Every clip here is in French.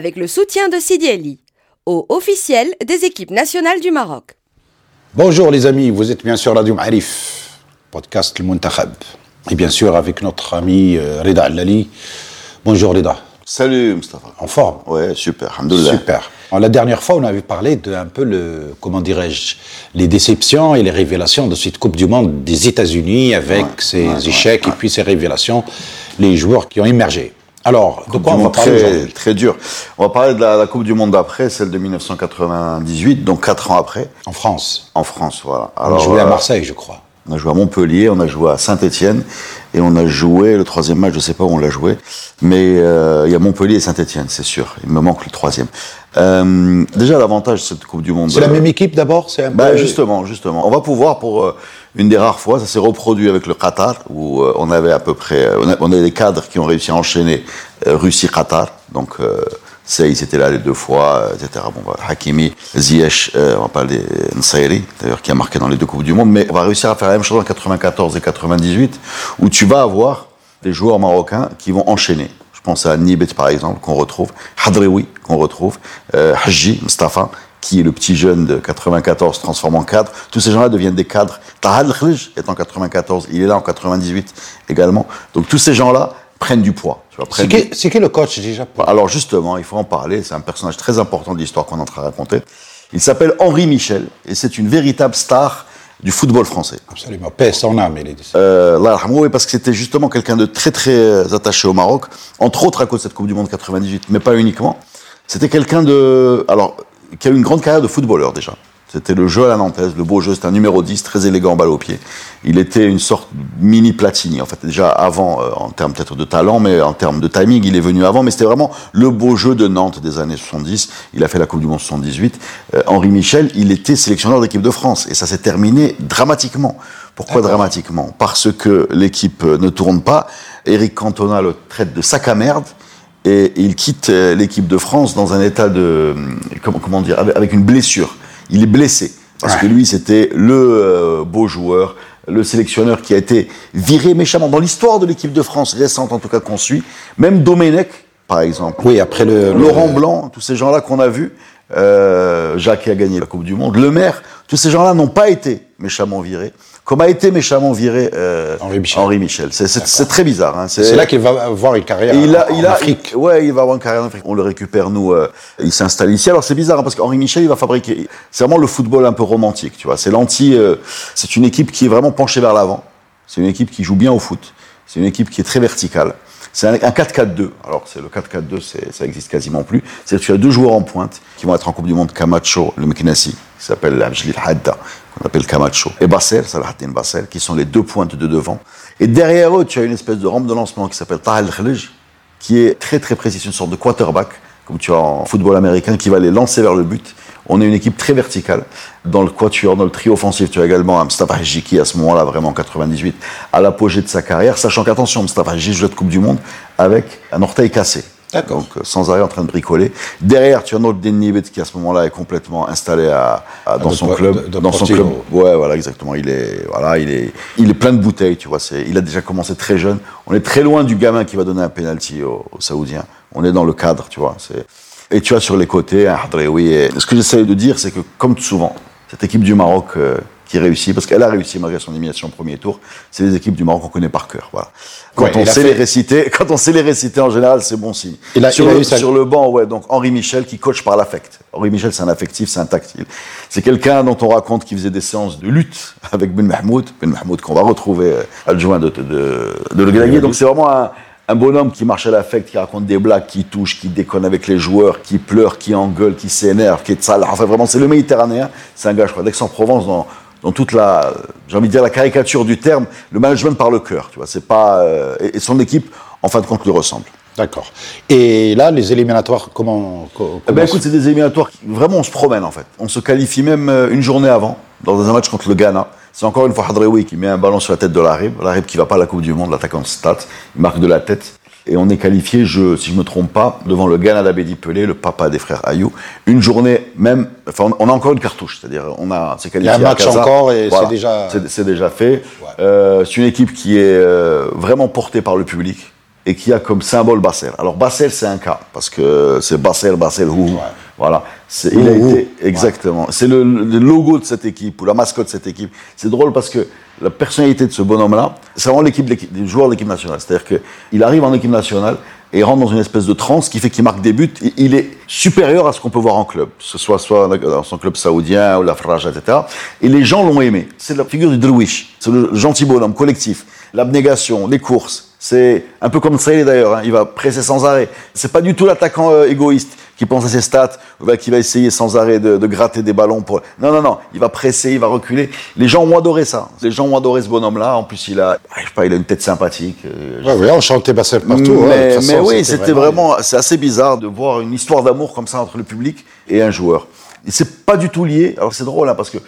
avec le soutien de Sidi Ali, au officiel des équipes nationales du Maroc. Bonjour les amis, vous êtes bien sûr Radio Ma'arif, podcast Le Muntakhab. Et bien sûr avec notre ami euh, Rida Allali. Bonjour Rida. Salut Mustafa. En forme Ouais, super, alhamdoulilah. Super. La dernière fois, on avait parlé de un peu le, comment dirais-je, les déceptions et les révélations de cette Coupe du Monde des États-Unis avec Ouais, ses ouais, échecs ouais, et puis ses révélations, les joueurs qui ont émergé. Alors, de Coupe quoi on va parler très, très dur. On va parler de la, la Coupe du Monde d'après, celle de 1998, donc 4 ans après, En France. en France, voilà. On a joué à Marseille, je crois. On a joué à Montpellier, on a joué à Saint-Étienne et on a joué le troisième match, je sais pas où on l'a joué, mais euh, il y a Montpellier et Saint-Étienne, c'est sûr. Il me manque le troisième. Euh, déjà l'avantage de cette Coupe du Monde. C'est la euh, même équipe d'abord C'est un peu- justement, justement. On va pouvoir, pour euh, une des rares fois, ça s'est reproduit avec le Qatar, où on avait à peu près, on, a, on avait des cadres qui ont réussi à enchaîner Russie-Qatar. Donc, ils étaient là les deux fois, euh, etc. Bon, voilà, Hakimi, Ziyech, euh, on va parler Nsairi, d'ailleurs, qui a marqué dans les deux Coupes du Monde. Mais on va réussir à faire la même chose en 94 et 98, où tu vas avoir des joueurs marocains qui vont enchaîner. Je pense à Nibet, par exemple, qu'on retrouve, Hadrewi, qu'on retrouve, euh, Haji, Mustafa, qui est le petit jeune de 94 transformé en cadre. Tous ces gens-là deviennent des cadres. Tahal Khlij est en 94, il est là en 98 également. Donc tous ces gens-là prennent du poids. C'est du- qui, le coach déjà pour- alors justement, il faut en parler, c'est un personnage très important de l'histoire qu'on est en train de raconter. Il s'appelle Henri Michel, et c'est une véritable star du football français. Absolument. Paix son âme, il est décédé. Euh, oui, parce que c'était justement quelqu'un de très très euh, attaché au Maroc, entre autres à cause de cette Coupe du Monde 98, mais pas uniquement. C'était quelqu'un de, alors, qui a eu une grande carrière de footballeur déjà. C'était le jeu à la nantaise, le beau jeu, c'était un numéro 10, très élégant, balle au pied. Il était une sorte de mini Platini, en fait, déjà avant, euh, en termes peut-être de talent, mais en termes de timing, il est venu avant, mais c'était vraiment le beau jeu de Nantes des années 70. Il a fait la Coupe du Monde 78. Euh, Henri Michel, il était sélectionneur d'équipe de France, et ça s'est terminé dramatiquement. Pourquoi dramatiquement? Parce que l'équipe euh, ne tourne pas. Eric Cantona le traite de sac à merde et il quitte euh, l'équipe de France dans un état de euh, comment, comment dire avec une blessure. Il est blessé parce que lui c'était le euh, beau joueur, le sélectionneur qui a été viré méchamment dans l'histoire de l'équipe de France récente en tout cas qu'on suit. Même Domenech par exemple. Oui, après le. Laurent le- Blanc, tous ces gens-là qu'on a vus, euh, Jacques qui a gagné la Coupe du Monde, Le Maire, tous ces gens-là n'ont pas été méchamment virés, comme a été méchamment viré euh, Henri Michel. C'est- C'est c'est très bizarre. Hein. C'est là qu'il va avoir une carrière il a, en, il a, Afrique. ouais, il va avoir une carrière en Afrique. On le récupère, nous, euh, il s'installe ici. Alors c'est bizarre hein, parce qu'Henri Michel, il va fabriquer. C'est vraiment le football un peu romantique, tu vois. C'est l'anti. euh, c'est une équipe qui est vraiment penchée vers l'avant. C'est une équipe qui joue bien au foot. C'est une équipe qui est très verticale. C'est un, un 4-4-2. Alors c'est le 4-4-2, c'est- ça existe quasiment plus. C'est que tu as deux joueurs en pointe qui vont être en Coupe du Monde, Camacho, le Meknassi, qui s'appelle Abjlil Hadda, qu'on appelle Camacho, et Bassel, Salahatin Bassel, qui sont les deux pointes de devant. Et derrière eux, tu as une espèce de rampe de lancement qui s'appelle Tahal Khlij, qui est très très précis, c'est une sorte de quarterback, comme tu as en football américain, qui va les lancer vers le but. On est une équipe très verticale. Dans le quatuor, dans le trio offensif, tu as également un Mustafa Hadji qui, à ce moment-là, vraiment en 98, à l'apogée de sa carrière, sachant qu'attention, Mustafa Hadji joue de Coupe du Monde avec un orteil cassé. D'accord. Donc, euh, sans arrêt en train de bricoler. Derrière, tu as notre Nibet qui, à ce moment-là, est complètement installé à, à- dans de son club. de- de dans son club. Ouais, voilà, exactement. Il est, voilà, il est, il est plein de bouteilles, tu vois. Il a déjà commencé très jeune. On est très loin du gamin qui va donner un penalty aux, aux Saoudiens. On est dans le cadre, tu vois. C'est, et tu as sur les côtés un Hadreoui. Et ce que j'essaie de dire, c'est que, comme souvent, cette équipe du Maroc euh, qui réussit, parce qu'elle a réussi malgré son élimination au premier tour, c'est les équipes du Maroc qu'on connaît par cœur. Voilà. Quand Ouais, on sait fait- les réciter, quand on sait les réciter en général, c'est bon signe. Il a- sur, le, sa- sur le banc, ouais, donc Henri Michel qui coach par l'affect. Henri Michel, c'est un affectif, c'est un tactile. C'est quelqu'un dont on raconte qu'il faisait des séances de lutte avec Ben Mahmoud, Ben Mahmoud qu'on va retrouver euh, adjoint de, de, de, de Le. Donc c'est vraiment un, un bonhomme qui marche à l'affect, qui raconte des blagues, qui touche, qui déconne avec les joueurs, qui pleure, qui engueule, qui s'énerve, qui est sale. Enfin vraiment, c'est le Méditerranéen. C'est un gars, je crois, d'Aix-en-Provence dans dans toute la, j'ai envie de dire la caricature du terme, le management par le cœur, tu vois. C'est pas euh, et, et son équipe, en fin de compte, lui ressemble. D'accord. Et là, les éliminatoires, comment. co- Eh comment ben écoute, c'est des éliminatoires qui, vraiment, on se promène en fait. On se qualifie même euh, une journée avant, dans un match contre le Ghana. C'est encore une fois Hadreoui qui met un ballon sur la tête de l'Arib. L'Arib qui va pas à la Coupe du Monde, l'attaquant de Stade. Il marque de la tête. Et on est qualifié, je, si je me trompe pas, devant le Ghana d'Abedi Pelé, le papa des frères Ayou. Une journée même, enfin, on, a encore une cartouche. C'est-à-dire, on a, c'est Il y a qualifié un match encore et Voilà. c'est déjà. C'est, déjà fait. Euh, c'est une équipe qui est euh, vraiment portée par le public. et qui a comme symbole Bassel. Alors Bassel, c'est un cas, parce que c'est Bassel, Bassel, ouh. Voilà. C'est- Il a Ouh, ouh. été, exactement. C'est le, le logo de cette équipe, ou la mascotte de cette équipe. C'est drôle parce que la personnalité de ce bonhomme-là, c'est vraiment l'équipe, de l'équipe- des joueurs de l'équipe nationale. C'est-à-dire qu'il arrive en équipe nationale et rentre dans une espèce de transe qui fait qu'il marque des buts. Il est supérieur à ce qu'on peut voir en club, que ce soit, soit dans son club saoudien ou la Fraja, etc. Et les gens l'ont aimé. C'est la figure du Drouish. C'est le gentil bonhomme collectif. L'abnégation, les courses. C'est un peu comme Tsaheli d'ailleurs. hein. Il va presser sans arrêt. C'est pas du tout l'attaquant euh, égoïste qui pense à ses stats, qui va essayer sans arrêt de, de gratter des ballons pour. Non, non, non. Il va presser, il va reculer. Les gens ont adoré ça. Les gens ont adoré ce bonhomme-là. En plus, il a, je sais pas, il a une tête sympathique. euh, Ouais, ouais, on chantait Bassel partout. hein, mais, façon, mais oui, c'était vraiment, c'est assez bizarre de voir une histoire d'amour comme ça entre le public et un joueur. Et c'est pas du tout lié. Alors c'est drôle hein, parce que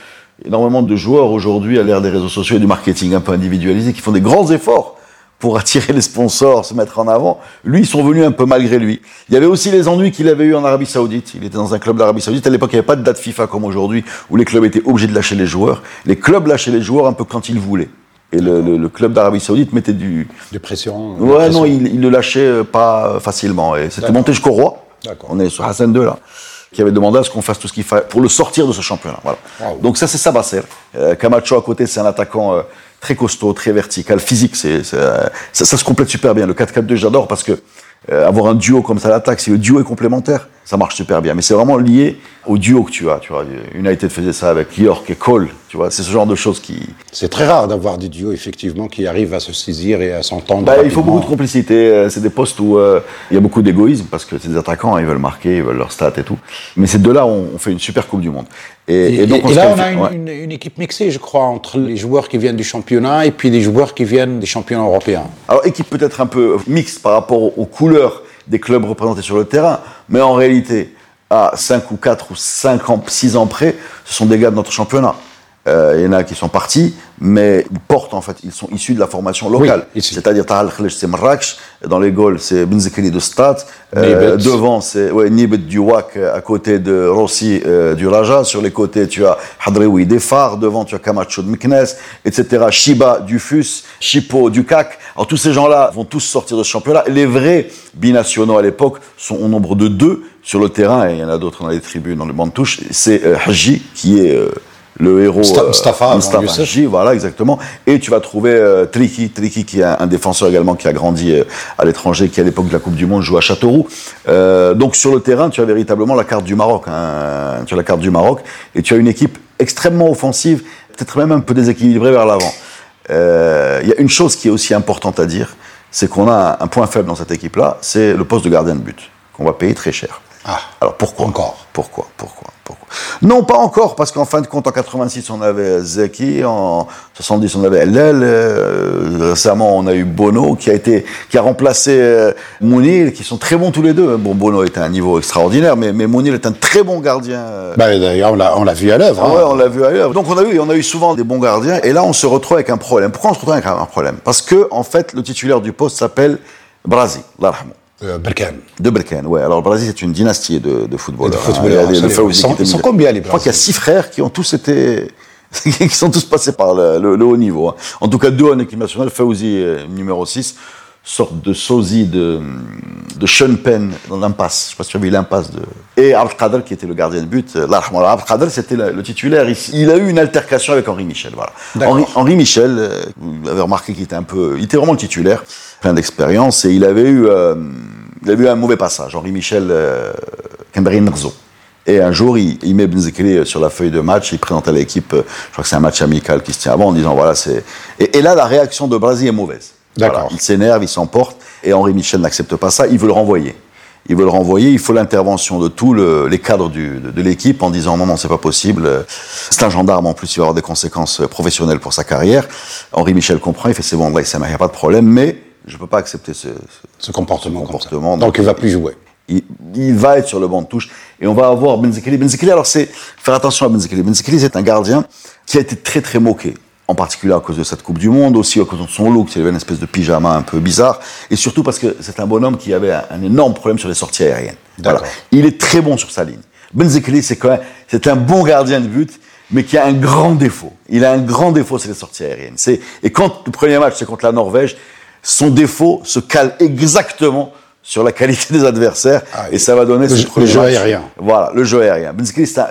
énormément de joueurs aujourd'hui à l'ère des réseaux sociaux et du marketing un peu individualisé qui font des grands efforts pour attirer les sponsors, se mettre en avant. Lui, ils sont venus un peu malgré lui. Il y avait aussi les ennuis qu'il avait eu en Arabie Saoudite. Il était dans un club d'Arabie Saoudite. À l'époque, il n'y avait pas de date FIFA comme aujourd'hui, où les clubs étaient obligés de lâcher les joueurs. Les clubs lâchaient les joueurs un peu quand ils voulaient. Et le, le- le club d'Arabie Saoudite mettait du, Des pressions. Ouais, des pressions. non, il, il le lâchait euh, pas facilement. Et c'était monté jusqu'au roi. On est sur Hassan II, là, qui avait demandé à ce qu'on fasse tout ce qu'il fallait pour le sortir de ce championnat. Voilà. Wow. Donc ça, c'est Sabasser. Euh, Camacho à côté, c'est un attaquant euh, très costaud, très vertical, physique. C'est, euh, ça, ça se complète super bien. Le 4-4-2, j'adore parce que euh, avoir un duo comme ça à l'attaque, si le duo est complémentaire, ça marche super bien. Mais c'est vraiment lié au duo que tu as. Tu vois, United faisait ça avec York et Cole. Tu vois, c'est ce genre de choses qui, C'est très rare d'avoir des duos, effectivement, qui arrivent à se saisir et à s'entendre. Bah, il faut beaucoup de complicité. Euh, C'est des postes où euh, il y a beaucoup d'égoïsme parce que c'est des attaquants, ils veulent marquer, ils veulent leur stats et tout. Mais ces deux-là, on, fait une super Coupe du Monde. Et, Et, et donc, et là, on a une, ouais. une- une équipe mixée, je crois, entre les joueurs qui viennent du championnat et puis les joueurs qui viennent des championnats européens. Alors, équipe peut-être un peu mixte par rapport aux couleurs des clubs représentés sur le terrain, mais en réalité, à 5 ou 4 ou 5 ans, 6 ans près, ce sont des gars de notre championnat. Euh, Il y en a qui sont partis, mais ils portent en fait, ils sont issus de la formation locale. Oui. C'est-à-dire Tahal Khalej, c'est Marrakech, dans les goals, c'est Benzekeli de Stade, euh, devant, c'est ouais, Nibet du WAC, à côté de Rossi euh, du Raja, sur les côtés, tu as Hadreoui des Phares, devant, tu as Camacho de Meknes, etc. Shiba du FUS, Chipo du CAC. Alors tous ces gens-là vont tous sortir de ce championnat. Les vrais binationaux à l'époque sont au nombre de deux sur le terrain, et il y en a d'autres dans les tribunes, dans le banc de touche. C'est euh, Haji, qui est euh, le héros. Sta- euh, Mustafa Mustafa. Haji, voilà, exactement. Et tu vas trouver euh, Triki, Triki qui est un, un défenseur également qui a grandi euh, à l'étranger, qui à l'époque de la Coupe du Monde joue à Châteauroux. Euh, donc sur le terrain, tu as véritablement la carte du Maroc. hein. Tu as la carte du Maroc et tu as une équipe extrêmement offensive, peut-être même un peu déséquilibrée vers l'avant. Il y a une chose qui est aussi importante à dire, c'est qu'on a un, un point faible dans cette équipe-là, c'est le poste de gardien de but, qu'on va payer très cher. Ah, Alors pourquoi Encore. Pourquoi Pourquoi Pourquoi? Non, pas encore, parce qu'en fin de compte, en 86, on avait Zeki, en 70, on avait LL, euh, récemment, on a eu Bono, qui a été, qui a remplacé euh, Mounir, qui sont très bons tous les deux. Bon, Bono est à un niveau extraordinaire, mais, mais Mounir est un très bon gardien. euh, bah, d'ailleurs, on l'a, vu à l'œuvre. ah hein. ouais, on l'a vu ailleurs. Donc on a eu, on a eu souvent des bons gardiens, et là on se retrouve avec un problème. Pourquoi on se retrouve avec un problème? Parce que en fait, le titulaire du poste s'appelle Brazi, Allah yarhamou. Euh, Berkane. De Berkane, ouais. Alors, le Brésil, c'est une dynastie de, de footballeurs. De footballeurs, hein. Les- Fawzi Ils sont- ils combien, les Je crois qu'il y a Brésiliens six frères qui ont tous été, qui sont tous passés par le, le- le haut niveau. hein. En tout cas, deux en équipe nationale. Fawzi, euh, numéro 6, sorte de sosie de, de Sean Penn dans l'impasse. Je sais pas si tu as vu l'impasse de... Et Abdelkader, qui était le gardien de but. euh, Abdelkader, c'était le, titulaire. Il, il a eu une altercation avec Henri Michel, voilà. Henri, Henri Michel, euh, vous avez remarqué qu'il était un peu... Il était vraiment le titulaire, plein d'expérience, et il avait eu... euh, il avait eu un mauvais passage. Henri Michel, euh. Et un jour, il, il met Benzekri sur la feuille de match, il présente à l'équipe, je crois que c'est un match amical qui se tient avant, en disant voilà, c'est. Et, et là, la réaction de Brasil est mauvaise. D'accord. Voilà, il s'énerve, il s'emporte, et Henri Michel n'accepte pas ça, il veut le renvoyer. Il veut le renvoyer, il faut l'intervention de tous le- les cadres du- de, de l'équipe en disant non, non, c'est pas possible. C'est un gendarme, en plus, il va avoir des conséquences euh, professionnelles pour sa carrière. Henri Michel comprend, il fait c'est bon, là, il n'y a pas de problème, mais je peux pas accepter ce, ce- Ce comportement. Ce Donc, donc, il va plus jouer. il, il va être sur le banc de touche et on va avoir Benzekeli. Benzekeli, alors c'est faire attention à Benzekeli. Benzekeli, c'est un gardien qui a été très très moqué, en particulier à cause de cette Coupe du Monde, aussi à cause de son look, il avait une espèce de pyjama un peu bizarre, et surtout parce que c'est un bonhomme qui avait un, un énorme problème sur les sorties aériennes. D'accord. Il est très bon sur sa ligne. Benzekeli, c'est quand même, c'est un bon gardien de but, mais qui a un grand défaut. Il a un grand défaut, c'est les sorties aériennes. C'est, et quand le premier match, c'est contre la Norvège, son défaut se cale exactement sur la qualité des adversaires Ah, et ça va donner le ce le jeu match. aérien. Voilà, le jeu aérien.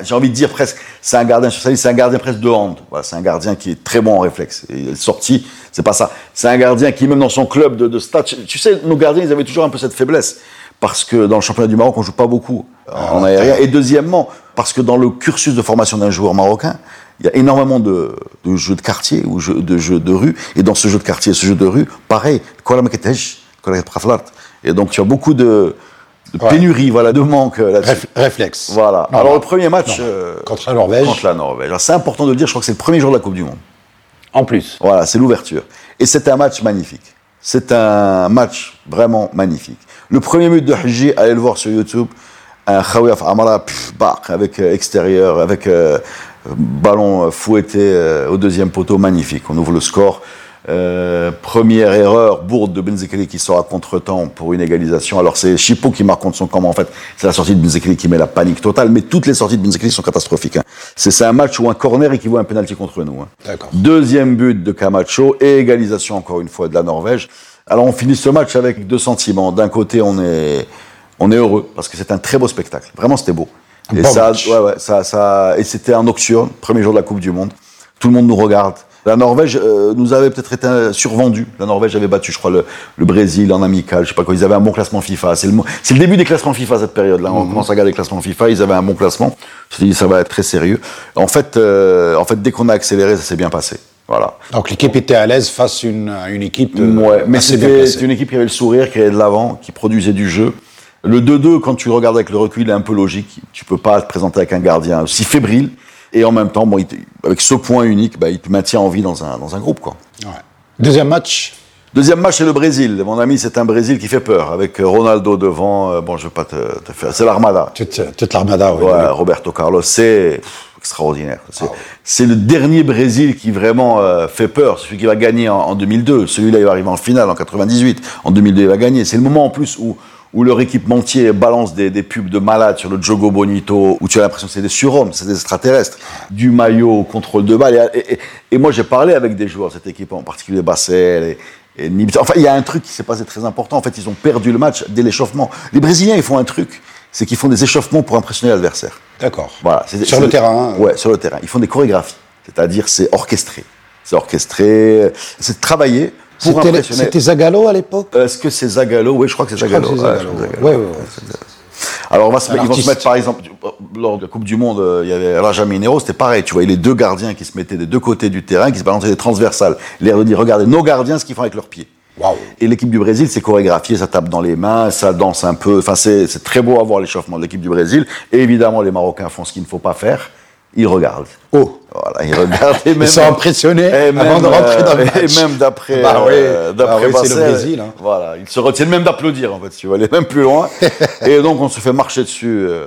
J'ai envie de dire presque, c'est un gardien c'est un gardien presque de hand. Voilà, c'est un gardien qui est très bon en réflexe. Et il est sorti, c'est pas ça. C'est un gardien qui, même dans son club de, de stats, tu sais, nos gardiens, ils avaient toujours un peu cette faiblesse. Parce que dans le championnat du Maroc, on joue pas beaucoup Ah, en aérien. Et deuxièmement, parce que dans le cursus de formation d'un joueur marocain, il y a énormément de, de jeux de quartier ou de jeux de rue. Et dans ce jeu de quartier, ce jeu de rue, pareil, Kuala Maketej, Kuala Praflart. Et donc, tu as beaucoup de, de Ouais. pénurie, voilà, de manque euh, là-dessus. Réf- réflexe. Voilà. Non, Alors non. le premier match euh, Contre la Norvège. contre la Norvège. C'est important de le dire, je crois que c'est le premier jour de la Coupe du Monde. En plus. Voilà, c'est l'ouverture. Et c'est un match magnifique. C'est un match vraiment magnifique. Le premier but de Haji, allez le voir sur YouTube, un Khawiyaf Amara, pff, bah, avec euh, extérieur, avec euh, ballon fouetté euh, au deuxième poteau, magnifique. On ouvre le score. Euh, première erreur, bourde de Benzekeli qui sort à contre-temps pour une égalisation. Alors c'est Chipo qui marque contre son camp, en fait c'est la sortie de Benzekeli qui met la panique totale. Mais toutes les sorties de Benzekeli sont catastrophiques. hein. C'est un match où un corner équivaut à un penalty contre nous. hein. Deuxième but de Camacho et égalisation encore une fois de la Norvège. Alors on finit ce match avec deux sentiments. D'un côté, on est, on est heureux parce que c'est un très beau spectacle. Vraiment, c'était beau. Un et bon ça, match. ouais, ouais, ça, ça, et c'était un nocturne, premier jour de la Coupe du Monde. Tout le monde nous regarde. La Norvège euh, nous avait peut-être été euh, survendu. La Norvège avait battu, je crois, le, le Brésil en amical. Je sais pas quoi. Ils avaient un bon classement FIFA. C'est le, le début des classements FIFA cette période-là. Mhm. On commence à regarder les classements FIFA. Ils avaient un bon classement. Je me suis dit, ça va être très sérieux. En fait, euh, en fait, dès qu'on a accéléré, ça s'est bien passé. Voilà. Donc l'équipe était à l'aise face à une, une équipe euh, Ouais, mais c'était une équipe qui avait le sourire, qui allait de l'avant, qui produisait du jeu. Le 2-2, quand tu regardes avec le recul, il est un peu logique. Tu peux pas te présenter avec un gardien aussi fébrile. Et en même temps, bon, il te- avec ce point unique, bah, il te maintient en vie dans un, dans un groupe. Quoi. Ouais. Deuxième match, Deuxième match, c'est le Brésil. Mon ami, c'est un Brésil qui fait peur. Avec Ronaldo devant, euh, bon, je vais pas te, te faire... C'est l'armada. toute, toute l'armada. oui. Ouais, Roberto Carlos, c'est extraordinaire. C'est c'est le dernier Brésil qui vraiment euh, fait peur. Celui qui va gagner en, en 2002. Celui-là, il va arriver en finale en 98. En 2002, il va gagner. C'est le moment en plus où, où leur équipementier balance des, des pubs de malades sur le Jogo Bonito, où tu as l'impression que c'est des surhommes, c'est des extraterrestres. Du maillot au contrôle de balle. Et, et- et- et moi, j'ai parlé avec des joueurs de cette équipe, en particulier Bassel et, et Nibs. Enfin, il y a un truc qui s'est passé très important. En fait, ils ont perdu le match dès l'échauffement. Les Brésiliens, ils font un truc. C'est qu'ils font des échauffements pour impressionner l'adversaire. D'accord. Voilà, Sur le terrain. hein. Ouais, sur le terrain. Ils font des chorégraphies, c'est-à-dire c'est orchestré. C'est orchestré, c'est travaillé C'était Zagallo à l'époque Est-ce que c'est Zagallo Oui, je crois que c'est que Ouais, ouais, ouais. Alors on va se ils vont se mettre par exemple lors de la Coupe du Monde, euh, il y avait Raja Minero, c'était pareil. Tu vois, les deux gardiens qui se mettaient des deux côtés du terrain, qui se balançaient des transversales. L'air de dire, regardez, nos gardiens, ce qu'ils font avec leurs pieds. Et l'équipe du Brésil, c'est chorégraphié, ça tape dans les mains, ça danse un peu. Enfin, c'est c'est très beau à voir l'échauffement de l'équipe du Brésil. Et évidemment, les Marocains font ce qu'il ne faut pas faire. Ils regardent. Oh. Voilà, ils regardent. Et Ils sont impressionnés et avant de rentrer dans le euh, match. Et même d'après. Bah oui, euh, bah oui, c'est le Brésil, hein. Voilà, ils se retiennent même d'applaudir, en fait, si tu veux aller même plus loin. et donc, on se fait marcher dessus, euh,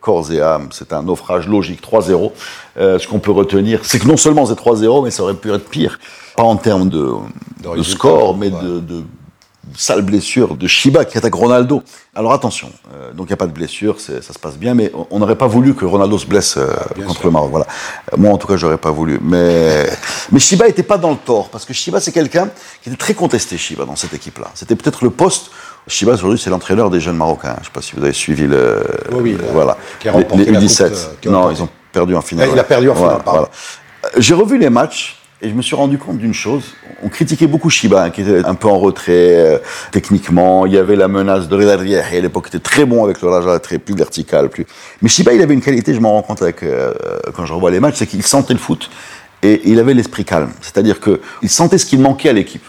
corps et âme. C'est un naufrage logique, 3-0. Euh, ce qu'on peut retenir, c'est que non seulement c'est 3-0, mais ça aurait pu être pire. Pas en termes de, de score, mais ouais. de, de sale blessure de Shiba qui attaque Ronaldo. Alors attention, euh, donc il n'y a pas de blessure, ça se passe bien, mais on- n'aurait pas voulu que Ronaldo se blesse euh, Ah, contre sûr. le Maroc. Voilà. Euh, Moi, en tout cas, j'aurais pas voulu. Mais, mais Shiba n'était pas dans le tort, parce que Shiba, c'est quelqu'un qui était très contesté, Shiba, dans cette équipe-là. C'était peut-être le poste. Shiba, aujourd'hui, c'est l'entraîneur des jeunes Marocains. Je ne sais pas si vous avez suivi le. Oui, oui, le- voilà. qui a remporté les, la les coupe, 17. euh, qui a non, remporté. ils ont perdu en finale. Ah, il a perdu en finale, Voilà, J'ai revu les matchs et je me suis rendu compte d'une chose. On critiquait beaucoup Shiba, qui était un peu en retrait euh, techniquement. Il y avait la menace de Rieh, et à l'époque était très bon avec le Raja, très plus vertical. Plus... Mais Shiba, il avait une qualité, je m'en rends compte avec, euh, quand je revois les matchs, c'est qu'il sentait le foot et il avait l'esprit calme. C'est-à-dire qu'il sentait ce qui manquait à l'équipe.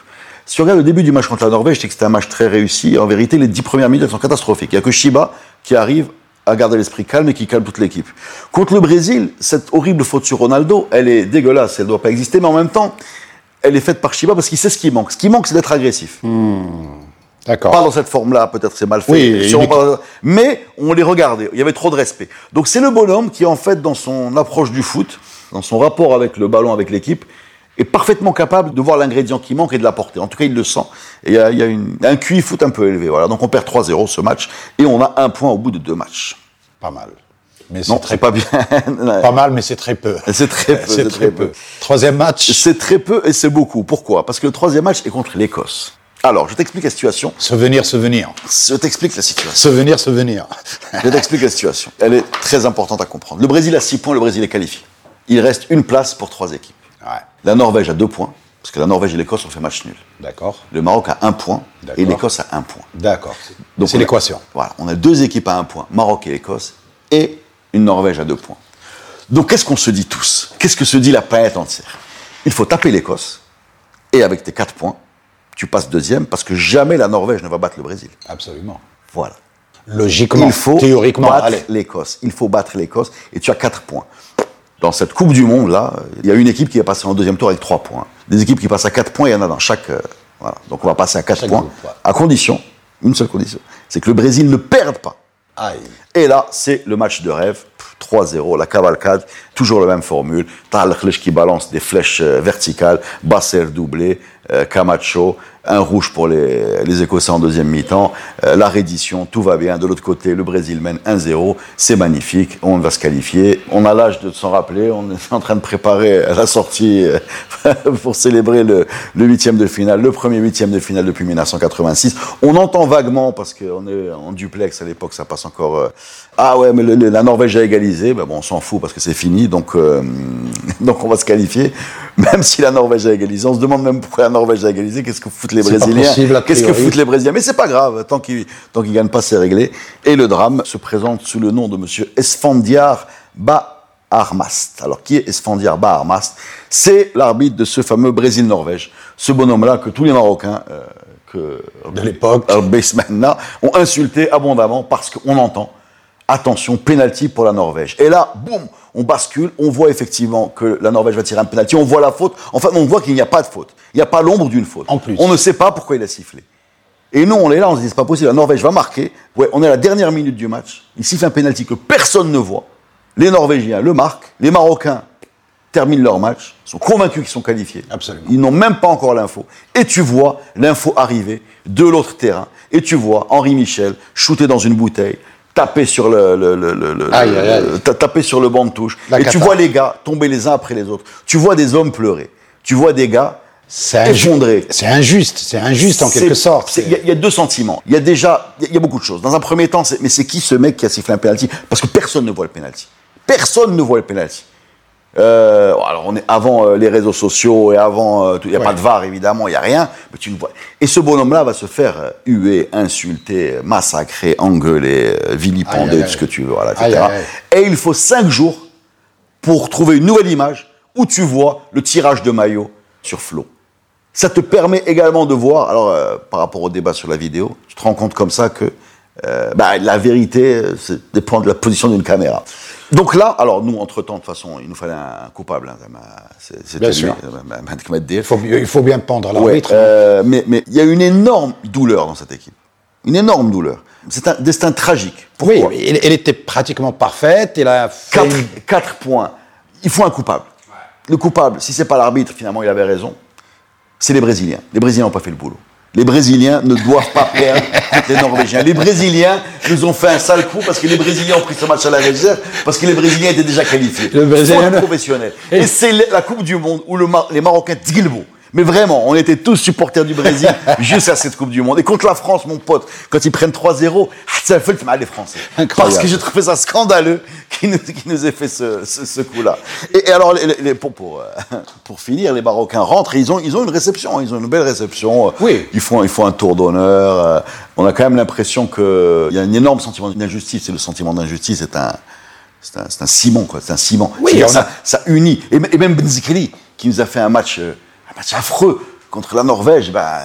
Si tu regardes le début du match contre la Norvège, sais que c'était un match très réussi. En vérité, les dix premières minutes, sont catastrophiques. Il n'y a que Shiba qui arrive à garder l'esprit calme et qui calme toute l'équipe. Contre le Brésil, cette horrible faute sur Ronaldo, elle est dégueulasse, elle ne doit pas exister, mais en même temps, elle est faite par Shiba parce qu'il sait ce qui manque. Ce qui manque, c'est d'être agressif. D'accord. Pas dans cette forme-là, peut-être c'est mal fait. Oui, pas Mais on les regardait, il y avait trop de respect. Donc c'est le bonhomme qui, en fait, dans son approche du foot, dans son rapport avec le ballon, avec l'équipe, est parfaitement capable de voir l'ingrédient qui manque et de l'apporter. En tout cas, il le sent. Et il y a, il y a une- un QI foot un peu élevé. Voilà. Donc on perd 3-0 ce match et on a un point au bout de deux matchs. Pas mal. Mais Non, c'est très pas bien. Pas mal, mais c'est très peu. C'est très peu. C'est très peu. Troisième match. C'est très peu et c'est beaucoup. Pourquoi? Parce que le troisième match est contre l'Écosse. Alors, je t'explique la situation. Souvenir, souvenir. Je t'explique la situation. Souvenir, souvenir. Je t'explique la situation. Elle est très importante à comprendre. Le Brésil a 6 points, le Brésil est qualifié. Il reste une place pour trois équipes. La Norvège a 2 points, parce que la Norvège et l'Écosse ont fait match nul. D'accord. Le Maroc a 1 point et l'Écosse a 1 point. D'accord. Donc C'est l'équation. Voilà, on a deux équipes à 1 point, Maroc et l'Écosse, et une Norvège à 2 points. Donc qu'est-ce qu'on se dit tous? Qu'est-ce que se dit la planète entière? Il faut taper l'Écosse, et avec tes 4 points, tu passes deuxième, parce que jamais la Norvège ne va battre le Brésil. Absolument. Voilà. Logiquement, il faut théoriquement, battre l'Écosse. Il faut battre l'Écosse et tu as 4 points. Dans cette Coupe du Monde, là, il y a une équipe qui est passée en deuxième tour avec 3 points. Des équipes qui passent à 4 points, il y en a dans chaque. euh, voilà. Donc on va passer à 4 Chaque points, groupe, ouais. à condition, une seule condition, c'est que le Brésil ne perde pas. Aïe. Et là, c'est le match de rêve. Pff, 3-0, la cavalcade, toujours la même formule. Tal qui balance des flèches euh, verticales, Basser doublé, euh, Camacho, un rouge pour les, Écossais en deuxième mi-temps, euh, la reddition, tout va bien. De l'autre côté, le Brésil mène 1-0, c'est magnifique, on va se qualifier. On a l'âge de s'en rappeler, on est en train de préparer la sortie pour célébrer le, le huitième de finale, le premier huitième de finale depuis 1986. On entend vaguement, parce qu'on est en duplex à l'époque, ça passe encore. ah ouais, mais la Norvège a égalisé. Ben bon, on s'en fout parce que c'est fini, donc, euh, donc on va se qualifier. Même si la Norvège a égalisé, on se demande même pourquoi la Norvège a égalisé. Qu'est-ce que foutent les Brésiliens Qu'est-ce que foutent les Brésiliens Mais c'est pas grave, tant qu'ils tant qu'ils gagnent pas, c'est réglé. Et le drame se présente sous le nom de Monsieur Esfandiar Ba-Armast. Alors, qui est Esfandiar Ba-Armast? C'est l'arbitre de ce fameux Brésil-Norvège. Ce bonhomme-là que tous les Marocains euh, que De l'époque. Ont insulté abondamment parce qu'on entend attention, penalty pour la Norvège. Et là, boum, on bascule, on voit effectivement que la Norvège va tirer un penalty, on voit la faute, enfin on voit qu'il n'y a pas de faute. Il n'y a pas l'ombre d'une faute. En plus. On ne sait pas pourquoi il a sifflé. Et nous, on est là, on se dit, c'est pas possible, la Norvège va marquer. Ouais, on est à la dernière minute du match. Il siffle un penalty que personne ne voit. Les Norvégiens le marquent. Les Marocains terminent leur match, sont convaincus qu'ils sont qualifiés. Absolument. Ils n'ont même pas encore l'info. Et tu vois l'info arriver de l'autre terrain. Et tu vois Henri Michel shooter dans une bouteille, taper sur le, le, le, le- le- Aïe, aïe, aïe. ta- taper sur le banc de touche. La et tu vois les gars tomber les uns après les autres. Tu vois des hommes pleurer. Tu vois des gars C'est effondrés. C'est injuste, c'est injuste en quelque sorte. Il y, a- il y a deux sentiments. Il y a déjà, il y y, a beaucoup de choses. Dans un premier temps, mais c'est qui ce mec qui a sifflé un penalty Parce que personne ne voit le penalty. Personne ne voit le penalty. Euh, alors on est avant euh, les réseaux sociaux et avant, euh, tout- il n'y a Ouais. pas de VAR évidemment, il n'y a rien, mais tu ne vois. Et ce bonhomme-là va se faire euh, huer, insulter, massacrer, engueuler, euh, Aïe, vilipender, aïe, tout ce que tu veux, voilà, etc. Aïe. Et il faut cinq jours pour trouver une nouvelle image où tu vois le tirage de maillot sur Flo. Ça te permet également de voir, alors euh, par rapport au débat sur la vidéo, tu te rends compte comme ça que euh, bah, la vérité euh, c'est- dépend de la position d'une caméra. Donc là, alors nous, entre-temps, de toute façon, il nous fallait un coupable. hein, c'est- c'est- Bien sûr. euh, Il faut, il faut bien pendre Ouais, l'arbitre. euh, mais mais il y a une énorme douleur dans cette équipe. Une énorme douleur. C'est un destin tragique. oui, Pourquoi mais elle, elle était pratiquement parfaite. Il a fait Quatre, une- quatre points. Il faut un coupable. Le coupable, si c'est pas l'arbitre, finalement, il avait raison. C'est les Brésiliens. Les Brésiliens n'ont pas fait le boulot. Les Brésiliens ne doivent pas perdre contre les Norvégiens. Les Brésiliens nous ont fait un sale coup parce que les Brésiliens ont pris ce match à la réserve, parce que les Brésiliens étaient déjà qualifiés. Le Brésilien- Faute professionnelle. Et c'est la Coupe du Monde où le Mar- les Marocains Tigilbo. Mais vraiment, on était tous supporters du Brésil jusqu'à cette Coupe du Monde. Et contre la France, mon pote, quand ils prennent 3-0, ça fait le mal les Français. Incroyable. Parce que je trouvais ça scandaleux qu'ils nous, nous aient fait ce, ce, ce coup-là. Et, et alors, les- les- pour, pour, euh, pour finir, les Marocains rentrent et ils ont, ils ont une réception, ils ont une belle réception. Oui. Ils font, ils font un tour d'honneur. euh, On a quand même l'impression qu'il y a un énorme sentiment d'injustice. Et le sentiment d'injustice est un, c'est un, ciment, quoi. C'est un ciment. Oui, C'est-à-dire on a- ça, ça unit. Et, même Benzikri, qui nous a fait un match, euh, match affreux contre la Norvège, ben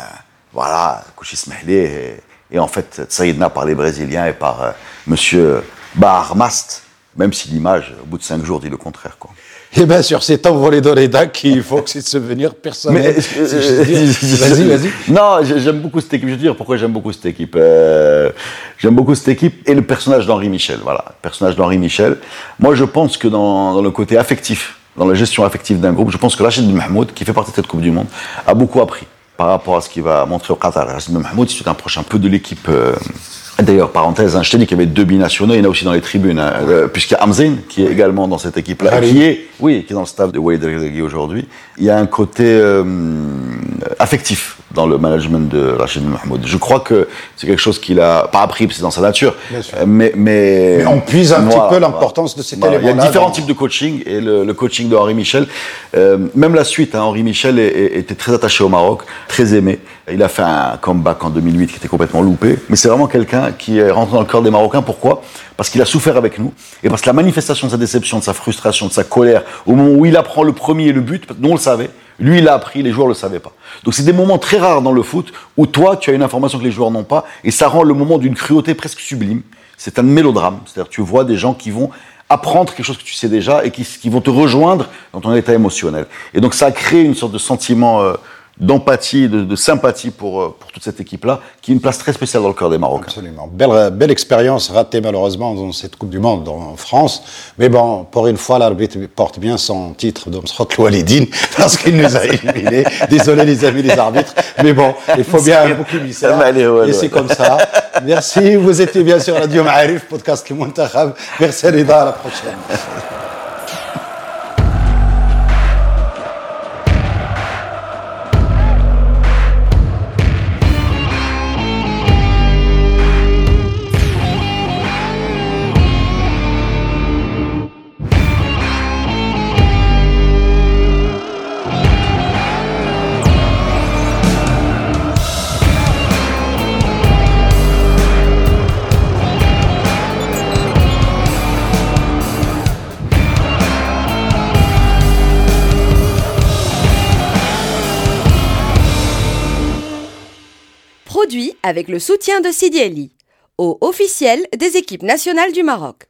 voilà, Kouchis Mehlé et, et en fait Tsaïdna par les Brésiliens et par euh, Monsieur Bahar Mast, même si l'image, au bout de cinq jours, dit le contraire, quoi. Eh bien, sur ces temps volés d'Oredac, il faut que c'est de souvenir personnel. si dire. Vas-y, vas-y. Non, j'ai- j'aime beaucoup cette équipe. Je vais te dire pourquoi j'aime beaucoup cette équipe. Euh, j'aime beaucoup cette équipe et le personnage d'Henri Michel. Voilà, le personnage d'Henri Michel. Moi, je pense que dans, dans le côté affectif, dans la gestion affective d'un groupe, je pense que Rachid Mahmoud, qui fait partie de cette Coupe du Monde, a beaucoup appris par rapport à ce qu'il va montrer au Qatar. Rachid Mahmoud, c'est un proche un peu de l'équipe. euh, D'ailleurs, parenthèse, hein, je t'ai dit qu'il y avait deux binationaux, il y en a aussi dans les tribunes, hein, euh, puisqu'il y a Hamzin, qui est également dans cette équipe-là, qui est, oui, qui est dans le staff de Walid Regragui aujourd'hui. Il y a un côté, euh, affectif dans le management de Rachid Mahmoud. Je crois que c'est quelque chose qu'il a pas appris, c'est dans sa nature. Mais, mais, mais, on puise un petit peu l'importance de cet élément. Il y a différents types de coaching et le, coaching de Henri Michel, euh, même la suite, hein, Henri Michel était très attaché au Maroc, très aimé. Il a fait un comeback en 2008 qui était complètement loupé, mais c'est vraiment quelqu'un qui est rentré dans le cœur des Marocains. Pourquoi? Parce qu'il a souffert avec nous et parce que la manifestation de sa déception, de sa frustration, de sa colère, au moment où il apprend le premier et le but, nous on le savait, lui, il a appris, les joueurs ne le savaient pas. Donc c'est des moments très rares dans le foot où toi, tu as une information que les joueurs n'ont pas, et ça rend le moment d'une cruauté presque sublime. C'est un mélodrame. C'est-à-dire tu vois des gens qui vont apprendre quelque chose que tu sais déjà et qui, vont te rejoindre dans ton état émotionnel. Et donc ça a créé une sorte de sentiment euh, d'empathie, de, de, sympathie pour, euh, pour toute cette équipe-là, qui a une place très spéciale dans le cœur des Marocains. Absolument. Belle, belle expérience ratée malheureusement dans cette Coupe du Monde en France. Mais bon, pour une fois, l'arbitre porte bien son titre de Msrot Walidine parce qu'il nous a éliminés. Désolé les amis les arbitres, mais bon, il faut bien un bouc émissaire. Et c'est comme ça. Merci. Vous étiez bien sur Radio Ma'arif, podcast Le Muntakhab. Merci Rida, à la prochaine. Avec le soutien de Sidi Ali, au officiel des équipes nationales du Maroc.